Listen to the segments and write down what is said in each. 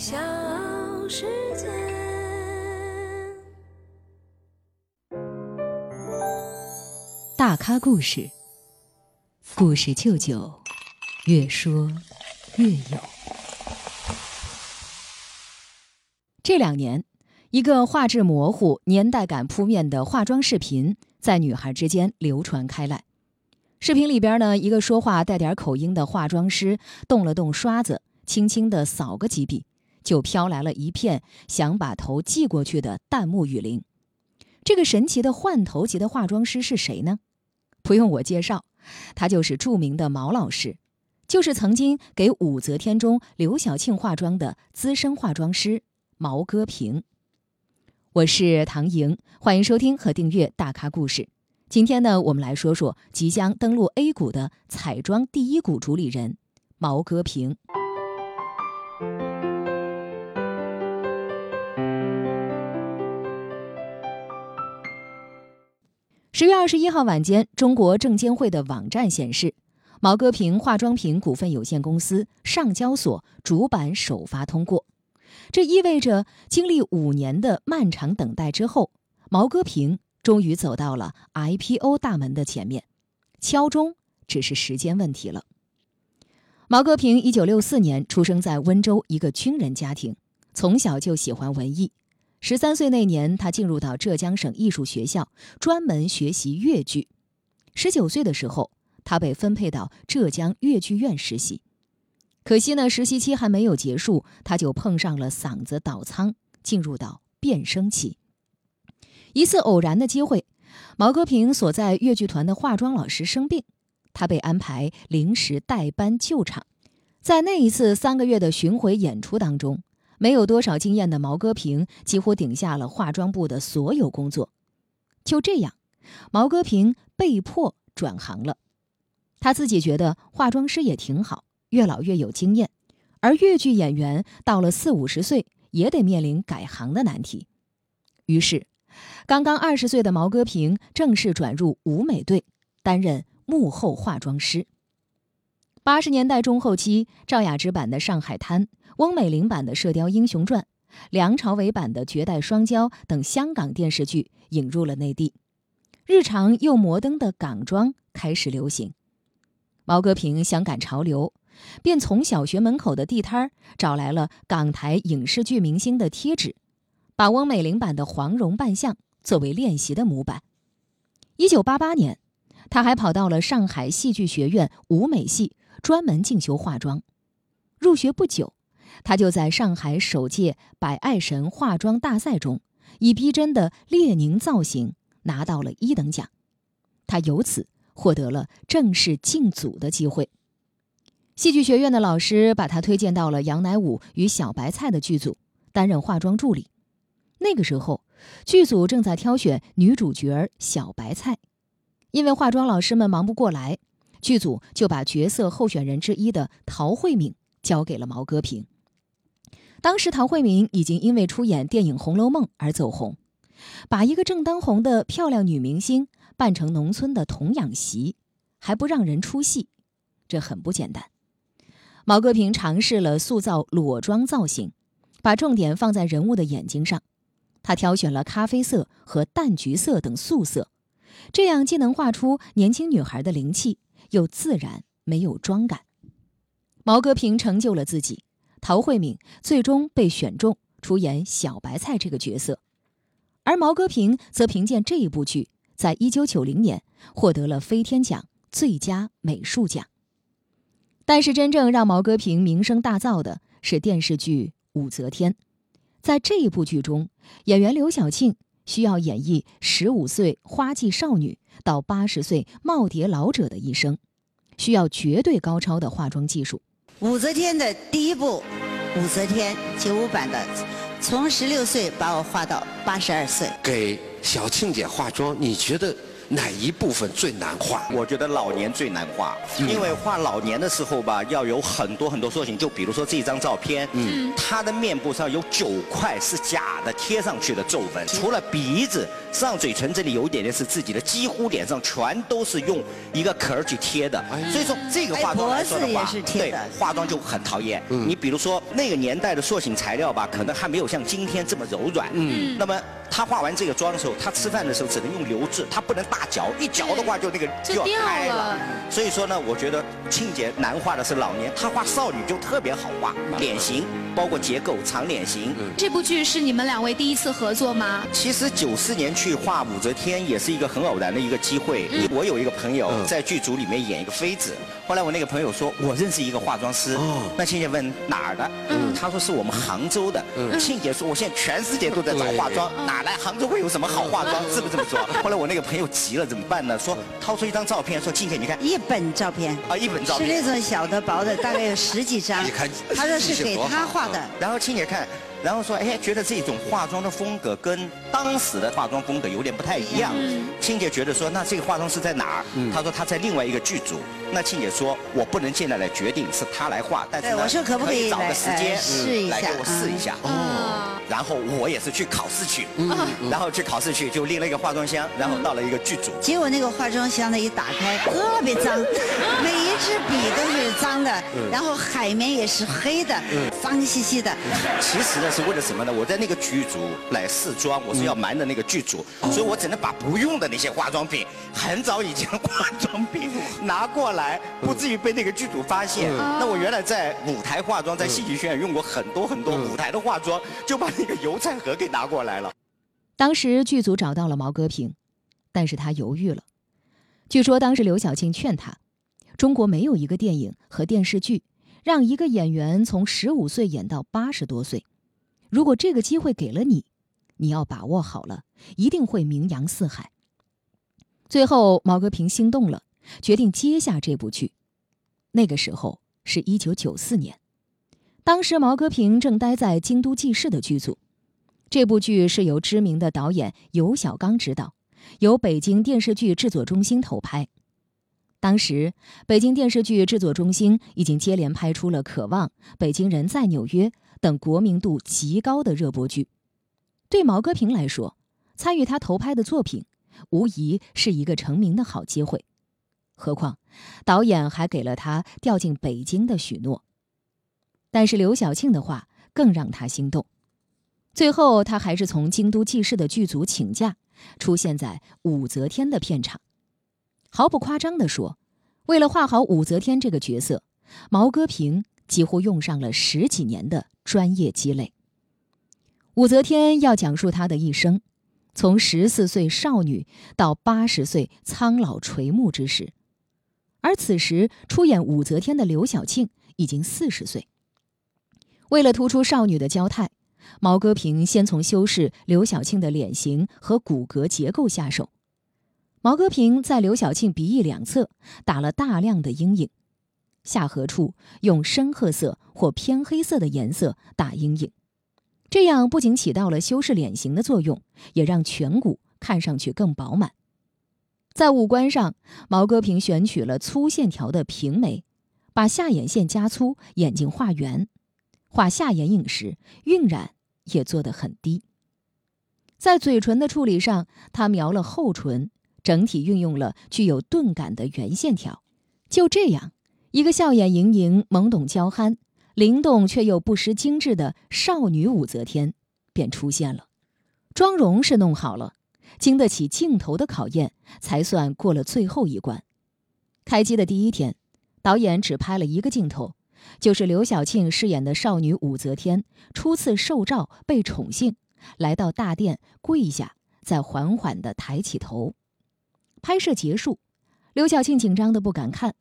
小世界。大咖故事，故事舅舅，越说越有。这两年，一个画质模糊、年代感扑面的化妆视频在女孩之间流传开来。视频里边呢，一个说话带点口音的化妆师动了动刷子，轻轻的扫个几笔。就飘来了一片想把头寄过去的弹幕雨林。这个神奇的换头级的化妆师是谁呢？不用我介绍，他就是著名的毛老师，就是曾经给武则天中刘晓庆化妆的资深化妆师毛戈平。我是唐莹，欢迎收听和订阅大咖故事。今天呢，我们来说说即将登陆 A 股的彩妆第一股主理人毛戈平。十月二十一号晚间，中国证监会的网站显示，毛戈平化妆品股份有限公司上交所主板首发通过。这意味着，经历五年的漫长等待之后，毛戈平终于走到了 IPO 大门的前面，敲钟只是时间问题了。毛戈平一九六四年出生在温州一个军人家庭，从小就喜欢文艺。十三岁那年，他进入到浙江省艺术学校，专门学习越剧。十九岁的时候，他被分配到浙江越剧院实习。可惜呢，实习期还没有结束，他就碰上了嗓子倒仓，进入到变声期。一次偶然的机会，毛戈平所在越剧团的化妆老师生病，他被安排临时代班救场。在那一次三个月的巡回演出当中。没有多少经验的毛戈平几乎顶下了化妆部的所有工作，就这样，毛戈平被迫转行了。他自己觉得化妆师也挺好，越老越有经验，而越剧演员到了四五十岁也得面临改行的难题。于是，刚刚二十岁的毛戈平正式转入舞美队，担任幕后化妆师。八十年代中后期，赵雅芝版的《上海滩》。翁美玲版的《射雕英雄传》，梁朝伟版的《绝代双骄》等香港电视剧引入了内地，日常又摩登的港妆开始流行。毛戈平想赶潮流，便从小学门口的地摊儿找来了港台影视剧明星的贴纸，把翁美玲版的黄蓉扮相作为练习的模板。一九八八年，他还跑到了上海戏剧学院舞美系专门进修化妆，入学不久。他就在上海首届百爱神化妆大赛中，以逼真的列宁造型拿到了一等奖，他由此获得了正式进组的机会。戏剧学院的老师把他推荐到了杨乃武与小白菜的剧组担任化妆助理。那个时候，剧组正在挑选女主角小白菜，因为化妆老师们忙不过来，剧组就把角色候选人之一的陶慧敏交给了毛戈平。当时陶慧敏已经因为出演电影《红楼梦》而走红，把一个正当红的漂亮女明星扮成农村的童养媳，还不让人出戏，这很不简单。毛戈平尝试了塑造裸妆造型，把重点放在人物的眼睛上，他挑选了咖啡色和淡橘色等素色，这样既能画出年轻女孩的灵气，又自然没有妆感。毛戈平成就了自己。陶慧敏最终被选中出演小白菜这个角色，而毛戈平则凭借这一部剧，在一九九零年获得了飞天奖最佳美术奖。但是，真正让毛戈平名声大噪的是电视剧《武则天》。在这一部剧中，演员刘晓庆需要演绎十五岁花季少女到八十岁耄耋老者的一生，需要绝对高超的化妆技术。武则天的第一部《武则天》九五版的，从十六岁把我画到八十二岁。给小庆姐化妆，你觉得哪一部分最难画？我觉得老年最难画，因为画老年的时候吧，要有很多很多塑形。就比如说这张照片，嗯，他的面部上有九块是假的贴上去的皱纹，除了鼻子、上嘴唇这里有一点点是自己的，几乎脸上全都是用一个壳儿去贴的。所以说这个化妆来说的话，对化妆就很讨厌。你比如说那个年代的塑形材料吧，可能还没有像今天这么柔软。嗯，那么。他化完这个妆的时候，他吃饭的时候只能用流质，他不能大嚼，一嚼的话就那个就要开了。所以说呢，我觉得庆姐难画的是老年，她画少女就特别好画，脸型包括结构、长脸型。这部剧是你们两位第一次合作吗？其实九四年去画武则天也是一个很偶然的一个机会。我有一个朋友在剧组里面演一个妃子，后来我那个朋友说，我认识一个化妆师。那庆姐问哪儿的？他说是我们杭州的。庆姐说，我现在全世界都在找化妆，哪？来杭州会有什么好化妆？是不是这么说？后来我那个朋友急了，怎么办呢？说掏出一张照片，说倩姐你看，一本照片啊，一本照片是那种小的薄的，大概有十几张。你看，他说是给他画的。然后青姐看，然后说，哎，觉得这种化妆的风格跟当时的化妆风格有点不太一样。庆姐觉得说，那这个化妆师在哪儿？他说她在另外一个剧组。那庆姐说，我不能现在来决定，是她来化，但是我说可不可以找个时间试一下，来给我试一下。哦。然后我也是去考试去，然后去考试去就拎了一个化妆箱，然后到了一个剧组。结果那个化妆箱呢一打开，特别脏，每一支笔都是脏的，然后海绵也是黑的，脏兮兮的。其实呢是为了什么呢？我在那个剧组来试妆，我是要瞒着那个剧组，所以我只能把不用的那些化妆品，很早以前的化妆品拿过来，不至于被那个剧组发现。那我原来在舞台化妆，在戏剧学院用过很多很多舞台的化妆，就把。那个油菜盒给拿过来了。当时剧组找到了毛戈平，但是他犹豫了。据说当时刘晓庆劝他：“中国没有一个电影和电视剧让一个演员从十五岁演到八十多岁。如果这个机会给了你，你要把握好了，一定会名扬四海。”最后，毛戈平心动了，决定接下这部剧。那个时候是一九九四年。当时毛戈平正待在京都记事的剧组，这部剧是由知名的导演尤小刚执导，由北京电视剧制作中心投拍。当时，北京电视剧制作中心已经接连拍出了《渴望》《北京人在纽约》等国民度极高的热播剧。对毛戈平来说，参与他投拍的作品，无疑是一个成名的好机会。何况，导演还给了他调进北京的许诺。但是刘晓庆的话更让他心动，最后他还是从京都记事的剧组请假，出现在武则天的片场。毫不夸张地说，为了画好武则天这个角色，毛戈平几乎用上了十几年的专业积累。武则天要讲述她的一生，从十四岁少女到八十岁苍老垂暮之时，而此时出演武则天的刘晓庆已经四十岁。为了突出少女的娇态，毛戈平先从修饰刘晓庆的脸型和骨骼结构下手。毛戈平在刘晓庆鼻翼两侧打了大量的阴影，下颌处用深褐色或偏黑色的颜色打阴影，这样不仅起到了修饰脸型的作用，也让颧骨看上去更饱满。在五官上，毛戈平选取了粗线条的平眉，把下眼线加粗，眼睛画圆。画下眼影时，晕染也做得很低。在嘴唇的处理上，他描了厚唇，整体运用了具有钝感的圆线条。就这样，一个笑眼盈盈、懵懂娇憨、灵动却又不失精致的少女武则天便出现了。妆容是弄好了，经得起镜头的考验，才算过了最后一关。开机的第一天，导演只拍了一个镜头。就是刘晓庆饰演的少女武则天初次受召被宠幸，来到大殿跪下，再缓缓地抬起头。拍摄结束，刘晓庆紧张的不敢看，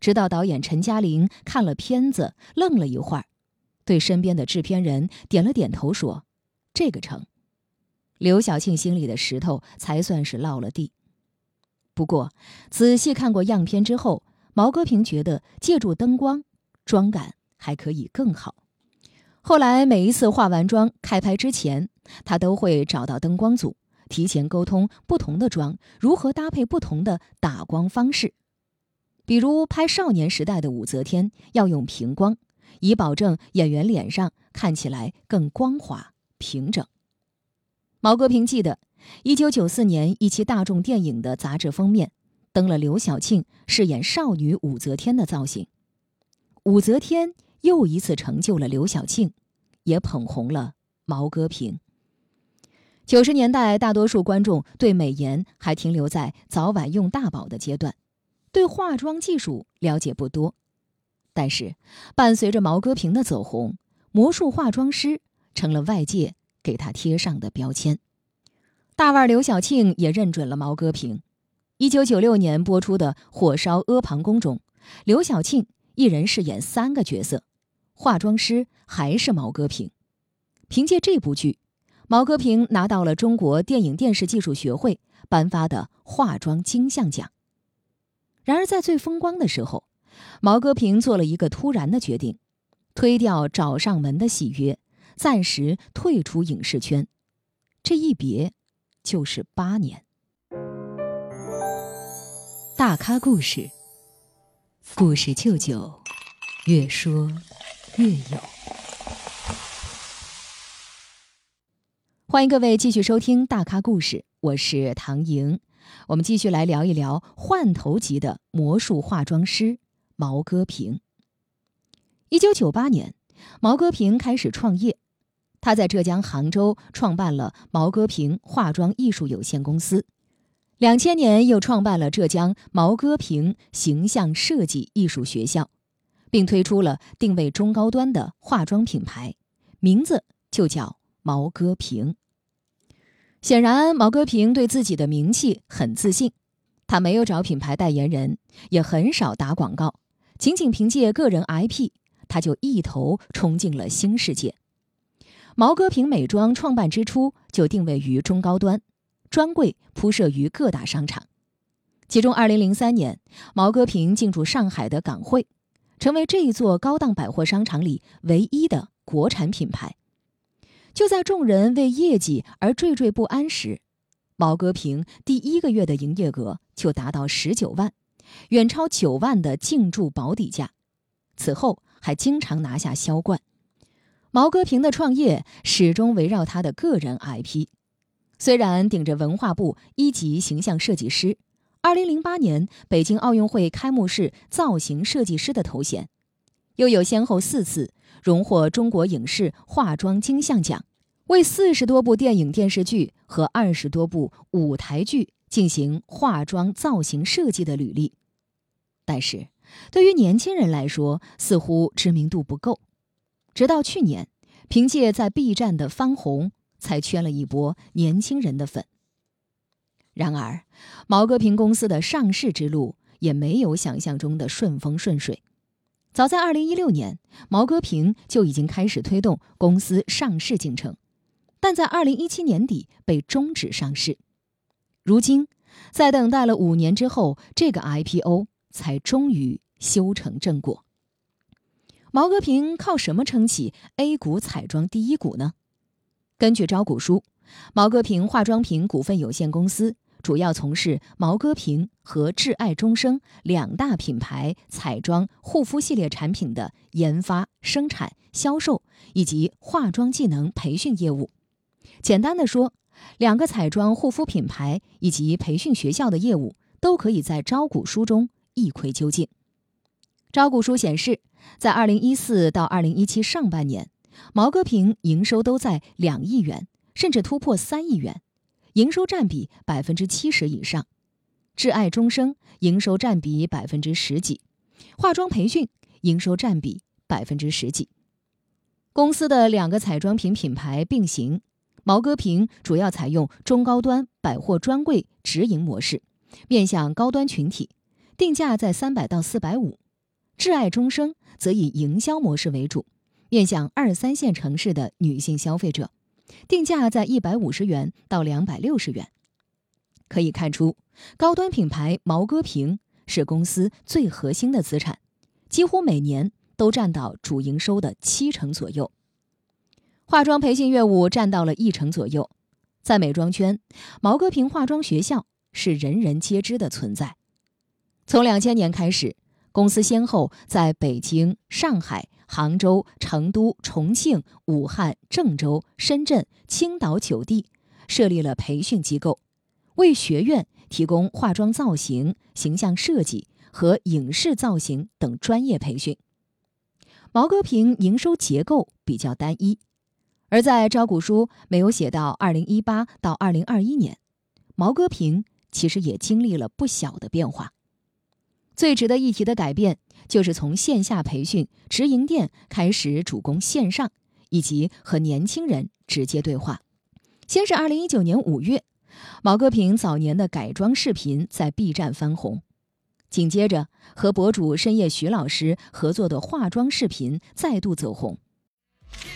直到导演陈嘉玲看了片子，愣了一会儿，对身边的制片人点了点头，说：“这个成。”刘晓庆心里的石头才算是落了地。不过，仔细看过样片之后，毛戈平觉得借助灯光。妆感还可以更好。后来每一次化完妆开拍之前，他都会找到灯光组，提前沟通不同的妆如何搭配不同的打光方式。比如拍少年时代的武则天要用平光，以保证演员脸上看起来更光滑平整。毛戈平记得，一九九四年一期大众电影的杂志封面登了刘晓庆饰演少女武则天的造型。武则天又一次成就了刘晓庆，也捧红了毛戈平。九十年代，大多数观众对美颜还停留在早晚用大宝的阶段，对化妆技术了解不多。但是，伴随着毛戈平的走红，魔术化妆师成了外界给他贴上的标签。大腕刘晓庆也认准了毛戈平。一九九六年播出的《火烧阿房宫》中，刘晓庆一人饰演三个角色，化妆师还是毛戈平。凭借这部剧。毛戈平拿到了中国电影电视技术学会颁发的化妆金像奖。然而，在最风光的时候，毛戈平做了一个突然的决定，推掉找上门的喜悦，暂时退出影视圈。这一别，就是八年。大咖故事，故事舅舅，越说越有。欢迎各位继续收听《大咖故事》，我是唐莹。我们继续来聊一聊换头级的魔术化妆师毛戈平。一九九八年，毛戈平开始创业，他在浙江杭州创办了毛戈平化妆艺术有限公司。两千年，又创办了浙江毛戈平形象设计艺术学校，并推出了定位中高端的化妆品牌，名字就叫毛戈平。显然，毛戈平对自己的名气很自信，他没有找品牌代言人，也很少打广告，仅仅凭借个人 IP，他就一头冲进了新世界。毛戈平美妆创办之初就定位于中高端，专柜铺设于各大商场。其中，2003年，毛戈平进驻上海的港汇，成为这一座高档百货商场里唯一的国产品牌。就在众人为业绩而惴惴不安时，毛戈平第一个月的营业额就达到十九万，远超九万的净注保底价。此后还经常拿下销冠。毛戈平的创业始终围绕他的个人 IP。虽然顶着文化部一级形象设计师、二零零八年北京奥运会开幕式造型设计师的头衔，又有先后四次。荣获中国影视化妆金像奖，为四十多部电影电视剧和二十多部舞台剧进行化妆造型设计的履历，但是，对于年轻人来说，似乎知名度不够。直到去年，凭借在 B 站的翻红，才圈了一波年轻人的粉。然而，毛戈平公司的上市之路也没有想象中的顺风顺水。早在二零一六年，毛戈平就已经开始推动公司上市进程，但在二零一七年底被终止上市。如今，在等待了五年之后，这个 IPO 才终于修成正果。毛戈平靠什么撑起 A 股彩妆第一股呢？根据招股书，毛戈平化妆品股份有限公司。主要从事毛戈平和挚爱终生两大品牌彩妆护肤系列产品的研发、生产、销售以及化妆技能培训业务。简单的说，两个彩妆护肤品牌以及培训学校的业务都可以在招股书中一窥究竟。招股书显示，在二零一四到二零一七上半年，毛戈平营收都在两亿元，甚至突破三亿元。营收占比百分之七十以上，挚爱终生营收占比百分之十几，化妆培训营收占比百分之十几。公司的两个彩妆品品牌并行，毛戈平主要采用中高端百货专柜直营模式，面向高端群体，定价在三百到四百五；挚爱终生则以营销模式为主，面向二三线城市的女性消费者。定价在一百五十元到两百六十元，可以看出，高端品牌毛戈平是公司最核心的资产，几乎每年都占到主营收的七成左右。化妆培训业务占到了一成左右，在美妆圈，毛戈平化妆学校是人人皆知的存在。从两千年开始，公司先后在北京、上海、杭州、成都、重庆、武汉、郑州、深圳、青岛九地设立了培训机构，为学院提供化妆造型、形象设计和影视造型等专业培训。毛戈平营收结构比较单一。而在招股书没有写到二零一八到二零二一年，毛戈平其实也经历了不小的变化。最值得一提的改变就是从线下培训直营店开始主攻线上，以及和年轻人直接对话。先是二零一九年五月，毛戈平早年的改装视频在 B 站翻红，紧接着和博主深夜徐老师合作的化妆视频再度走红。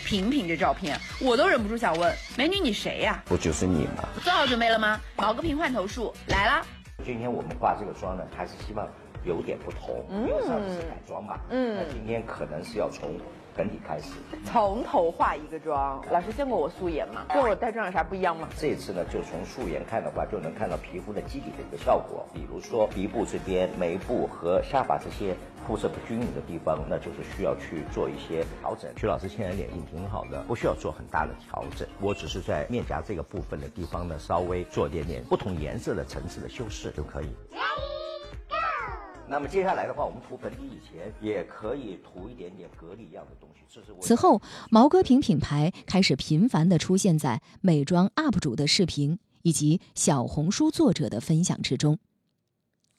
品品这照片，我都忍不住想问美女你谁呀？不就是你吗？做好准备了吗？毛戈平换头术来了！今天我们化这个妆呢，还是希望有点不同，因为上次是改妆嘛。嗯，那今天可能是要从本体开始，从头化一个妆。老师见过我素颜吗？跟我带妆有啥不一样吗？这次呢，就从素颜看的话，就能看到皮肤的基底的一个效果。比如说鼻部这边、眉部和下巴这些。肤色不均匀的地方，那就是需要去做一些调整。徐老师现在脸型挺好的，不需要做很大的调整。我只是在面颊这个部分的地方呢，稍微做点点不同颜色的层次的修饰就可以。那么接下来的话，我们涂粉底以前也可以涂一点点隔离一样的东西。这是此后，毛戈平品牌开始频繁地出现在美妆 UP 主的视频以及小红书作者的分享之中，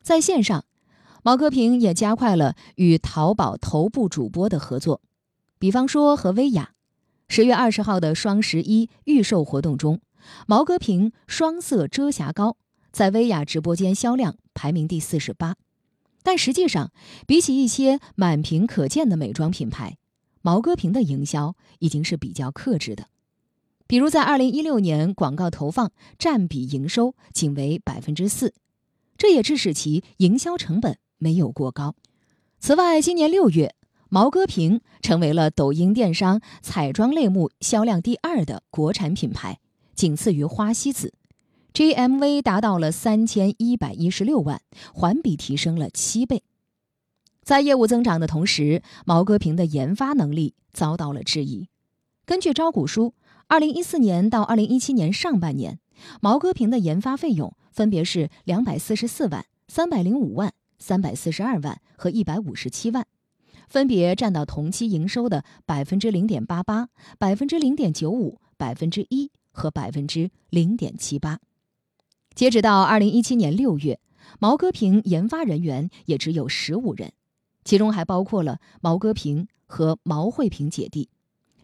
在线上。毛戈平也加快了与淘宝头部主播的合作，比方说和薇娅。十月二十号的双十一预售活动中，毛戈平双色遮瑕膏在薇娅直播间销量排名第四十八。但实际上，比起一些满屏可见的美妆品牌，毛戈平的营销已经是比较克制的。比如在二零一六年，广告投放占比营收仅为百分之四，这也致使其营销成本。没有过高。此外，今年六月，毛戈平成为了抖音电商彩妆类目销量第二的国产品牌，仅次于花西子，GMV 达到了三千一百一十六万，环比提升了七倍。在业务增长的同时，毛戈平的研发能力遭到了质疑。根据招股书，二零一四年到二零一七年上半年，毛戈平的研发费用分别是两百四十四万、三百零五万。三百四十二万和一百五十七万，分别占到同期营收的百分之零点八八、百分之零点九五、百分之一和百分之零点七八。截止到二零一七年六月，毛戈平研发人员也只有十五人，其中还包括了毛戈平和毛慧萍姐弟，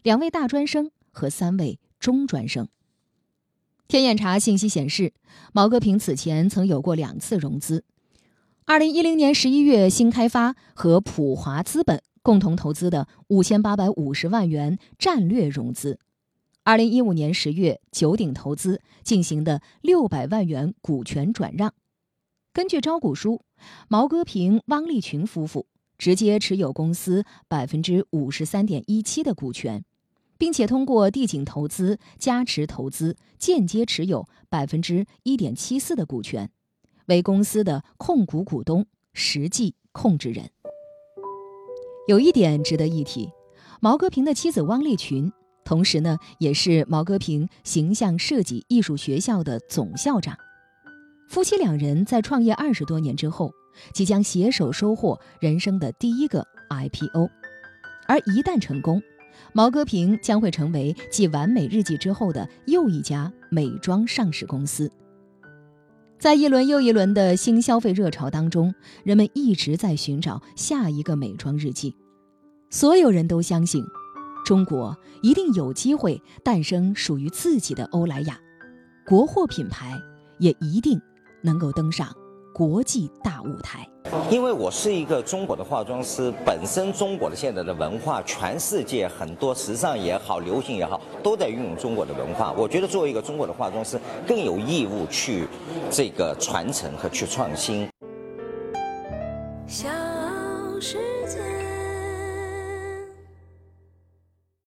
两位大专生和三位中专生。天眼查信息显示，毛戈平此前曾有过两次融资。二零一零年十一月，新开发和普华资本共同投资的五千八百五十万元战略融资；二零一五年十月，九鼎投资进行的六百万元股权转让。根据招股书，毛戈平、汪立群夫妇直接持有公司百分之五十三点一七的股权，并且通过地景投资加持投资间接持有百分之一点七四的股权。为公司的控股股东、实际控制人。有一点值得一提，毛戈平的妻子汪立群，同时呢也是毛戈平形象设计艺术学校的总校长。夫妻两人在创业二十多年之后，即将携手收获人生的第一个 IPO。而一旦成功，毛戈平将会成为继完美日记之后的又一家美妆上市公司。在一轮又一轮的新消费热潮当中，人们一直在寻找下一个美妆日记。所有人都相信，中国一定有机会诞生属于自己的欧莱雅，国货品牌也一定能够登上国际大舞台。因为我是一个中国的化妆师，本身中国的现在的文化，全世界很多时尚也好，流行也好，都在运用中国的文化。我觉得作为一个中国的化妆师，更有义务去这个传承和去创新。